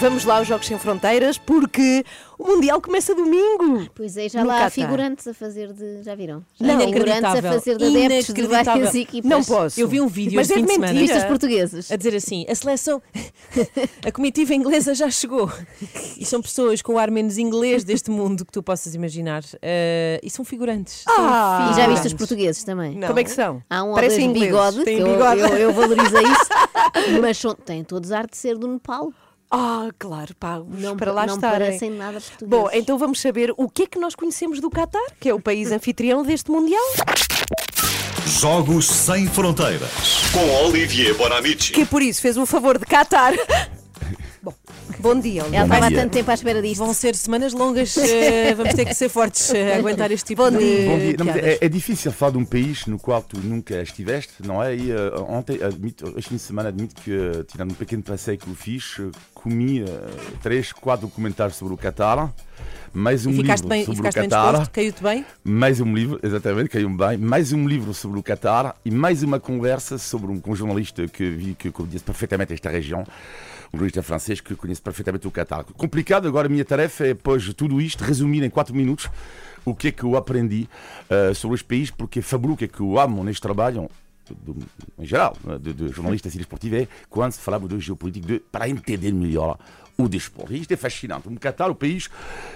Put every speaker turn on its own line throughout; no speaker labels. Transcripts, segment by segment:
vamos lá aos Jogos Sem Fronteiras, porque o Mundial começa domingo.
Pois é, já
No
lá há figurantes a fazer de. Já viram? Já
Não.
há figurantes a
Inacreditável.
fazer de adeptos de várias equipas.
Não posso.
Eu vi um vídeo
Mas
este
é
fim de
mentira.
semana.
Viste os portugueses?
A dizer assim, a seleção, a comitiva inglesa já chegou. E são pessoas com o ar menos inglês deste mundo que tu possas imaginar. Eh, e são figurantes. São
Ah.
E já viste os portugueses também?
Não.
Como é que são?
Há um ou
Parecem
dois de
ingleses.
bigode,
Têm
que eu,
bigode.
eu, eu valorizei isso, mas são, têm todos ar de ser do Nepal.
Ah, claro, pagos
Não,
para lá
não
estarem.
parecem nada portugueses.
Bom, então vamos saber o que é que nós conhecemos do Qatar, que é o país anfitrião deste Mundial.
Jogos Sem Fronteiras. Com Olivier Bonamici.
Que por isso fez o favor de Qatar. Bom, bom dia,
Ela
Olivier.
estava há tanto tempo à espera disto.
Vão ser semanas longas, eh, vamos ter que ser fortes eh, a aguentar este tipo
Bom
de
dia.
Bom dia. Não, é, é difícil falar de um país no qual tu nunca estiveste, não é? E eh, ontem, admito, este fim de semana, admito que, eh, tirando um pequeno passeio que eu fiz, eh, comi três, quatro documentários sobre o Qatar, mais um livro
bem,
sobre o Qatar?
Caiu-te bem?
mais um livro, exatamente, caiu-me bem, mais um livro sobre o Qatar e mais uma conversa sobre um, com um jornalista que vi que conhece perfeitamente esta região, um jornalista francês que conhece perfeitamente o Qatar. Complicado, agora a minha tarefa é, depois de tudo isto, resumir em quatro minutos o que é que eu aprendi eh, sobre os países, porque é fabuloso, o que é que eu amo neste trabalho, do- em geral, né, de, de jornalista assim, desportivo, é quando se falava de geopolítica, de, para entender melhor o desporto. E isto é fascinante. O Qatar, o país,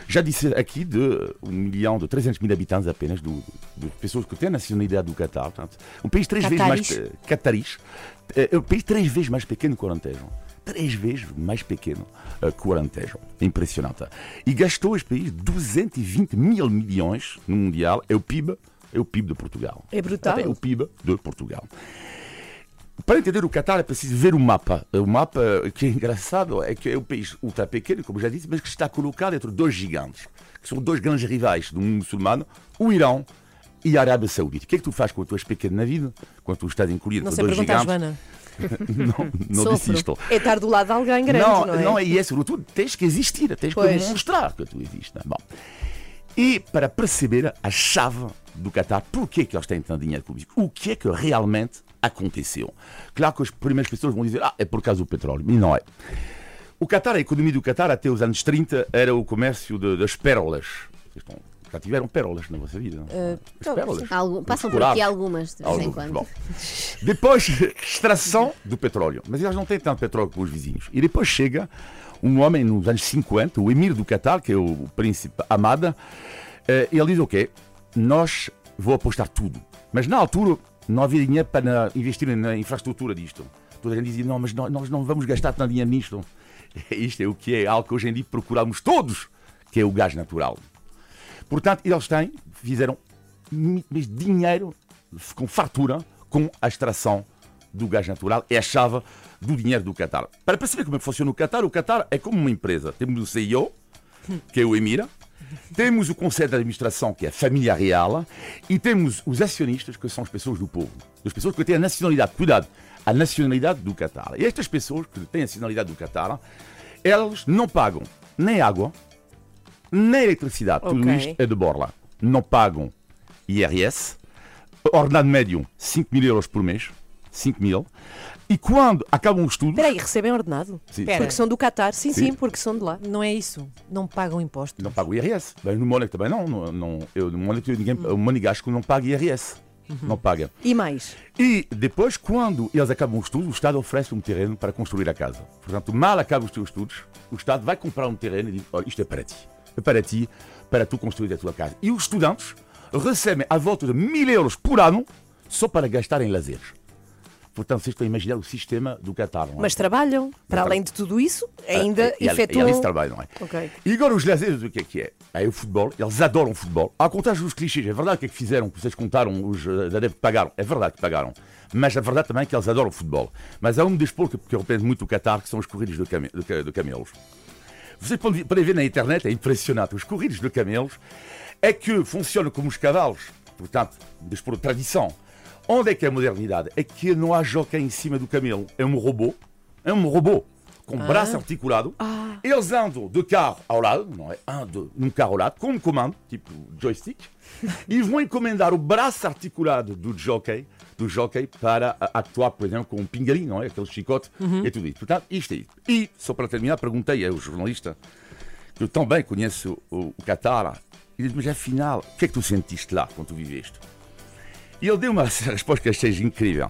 já disse aqui, de 1 milhão, de 300 mil habitantes apenas, do, de pessoas que têm a nacionalidade do Qatar. Portanto, um país três vezes mais...
Cataris.
É é um país três vezes mais pequeno que o Alentejo. Três vezes mais pequeno eh, que o Alentejo. Impressionante. E gastou este país 220 mil milhões no Mundial. É o PIB, é o PIB de Portugal.
É brutal.
É o PIB de Portugal. Para entender o Qatar é preciso ver o mapa. O mapa que é engraçado é que é um país ultra pequeno, como já disse, mas que está colocado entre dois gigantes, que são dois grandes rivais do mundo muçulmano, o Irão e a Arábia Saudita. O que é que tu fazes quando tu és pequeno na vida? Quando tu estás encolhido
sei
dois gigantes?
Joana.
Não, não desistam.
É estar do lado de alguém grande, não,
Não,
é?
não é isso, sobretudo tens que existir, tens
Pois.
que mostrar que tu existes. né? Bom. E para perceber a chave do Qatar, porquê que eles têm tanto dinheiro público? O que é que realmente aconteceu? Claro que as primeiras pessoas vão dizer, ah, é por causa do petróleo, mas não é. O Qatar, a economia do Qatar até os anos 30 era o comércio de- das pérolas. Já tiveram pérolas na vossa vida? As pérolas.
Algum- passam por aqui algumas, de vez em quando.
bom. Depois, extração do petróleo. Mas eles não têm tanto petróleo como os vizinhos. E depois chega um homem nos anos 50, o emir do Qatar, que é o príncipe Amada, eh, e ele diz: Ok, nós vou apostar tudo. Mas na altura não havia dinheiro para investir na infraestrutura disto. Toda a gente dizia: Não, mas nós- nós não vamos gastar tanto dinheiro nisto. Isto é o que é algo que hoje em dia procuramos todos, que é o gás natural. Portanto, eles têm, fizeram dinheiro com fartura com a extração do gás natural. É a chave do dinheiro do Qatar. Para perceber como é que funciona o Qatar, o Qatar é como uma empresa. Temos o CEO, que é o Emira, temos o Conselho de Administração, que é a família real, e temos os acionistas, que são as pessoas do povo. As pessoas que têm a nacionalidade, cuidado, a nacionalidade do Qatar. E estas pessoas que têm a nacionalidade do Qatar, elas não pagam nem água, nem eletricidade. Tudo
Ok.
isto é de borla. Não pagam IRS, ordenado médio 5 mil euros por mês. 5 mil. E quando acabam os estudos,
Espera aí, recebem ordenado?
Sim.
Porque são do Qatar. Sim, sim,
Sim.
porque são de lá.
Não é isso. Não pagam impostos.
não pagam IRS. Bem, no Mónaco também não. não, não eu, no Mónaco, ninguém, o Monegasco não paga IRS. Não paga.
E mais?
E depois, quando eles acabam os estudos, o Estado oferece um terreno para construir a casa. Portanto, mal acabam os teus estudos, o Estado vai comprar um terreno e diz: Olha, isto é para ti. Para ti, para tu construir a tua casa. E os estudantes recebem à volta de mil euros por ano só para gastar em lazeres. Portanto, vocês estão a imaginar o sistema do Qatar. é?
Mas trabalham. Para além de tudo isso, ainda
E- e-
efetuam...
E ali se trabalha, não é?
Ok.
E agora os lazeres, o que é que é? É o futebol, eles adoram o futebol. Ao contrário dos clichês, é verdade o que é que fizeram, que vocês contaram, os eh, adeptos pagaram, é verdade que pagaram. Mas a verdade também é que eles adoram o futebol. Mas há um desporto que, que representa muito o Qatar, que são os corridas de, came- de ca- de camelos. Vocês podem ver na internet, é impressionante. Os corridos de camelos é que funcionam como os cavalos, portanto, de tradição. Onde é que é a modernidade? É que não há jockey em cima do camelo. É um robô. É um robô com braço articulado Eles andam de carro ao lado, não é? Andam num carro ao lado, com um comando, tipo joystick, e vão encomendar o braço articulado do jockey, do jockey para atuar, por exemplo, com um pingalinho, não é? Aquele chicote e tudo isso. Portanto, isto é isso. E, só para terminar, perguntei ao jornalista, que eu tão bem conheço o, o Qatar, ele disse, mas afinal, o que é que tu sentiste lá quando tu viveste? E ele deu uma resposta que achei incrível.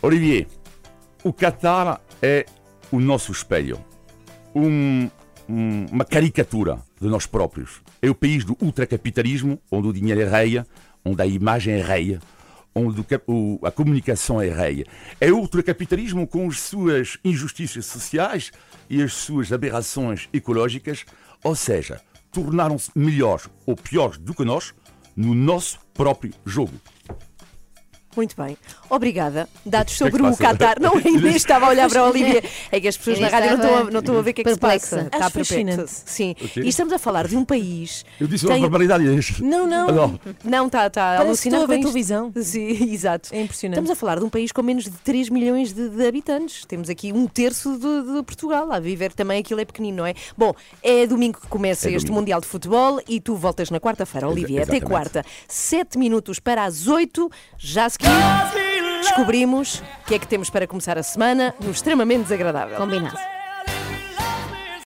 Olivier, o Qatar é o nosso espelho. Um- um- uma caricatura de nós próprios. É o país do ultracapitalismo, onde o dinheiro é rei, onde a imagem é rei, onde o a comunicação é rei. É o ultracapitalismo com as suas injustiças sociais e as suas aberrações ecológicas, ou seja, tornaram-se melhores ou piores do que nós no nosso próprio jogo.
Muito bem. Obrigada. Dados
que é que
sobre o
passa?
Qatar. Não, ainda estava a olhar para a Olivia. É que as pessoas na rádio não estão, a, não estão a ver o que é que se
perplexa.
passa.
Acho
perplexo.
fascinante.
Sim. E estamos a falar de um país.
Eu disse
Tem-
uma barbaridade. Inês.
Não, não.
Ah, não.
Não, está tá a
Parece que
alucinar
estou a ver televisão.
Sim, exato.
É impressionante.
Estamos a falar de um país com menos de 3 milhões de, de habitantes. Temos aqui um terço de, de Portugal. A viver também aquilo é pequenino, não é? Bom, é domingo que começa
É
este
domingo.
Mundial de Futebol e tu voltas na quarta-feira, Olivia. Até
exatamente.
quarta. 7 minutos para as 8. Já seguir descobrimos o que é que temos para começar a semana no extremamente desagradável.
Combinado.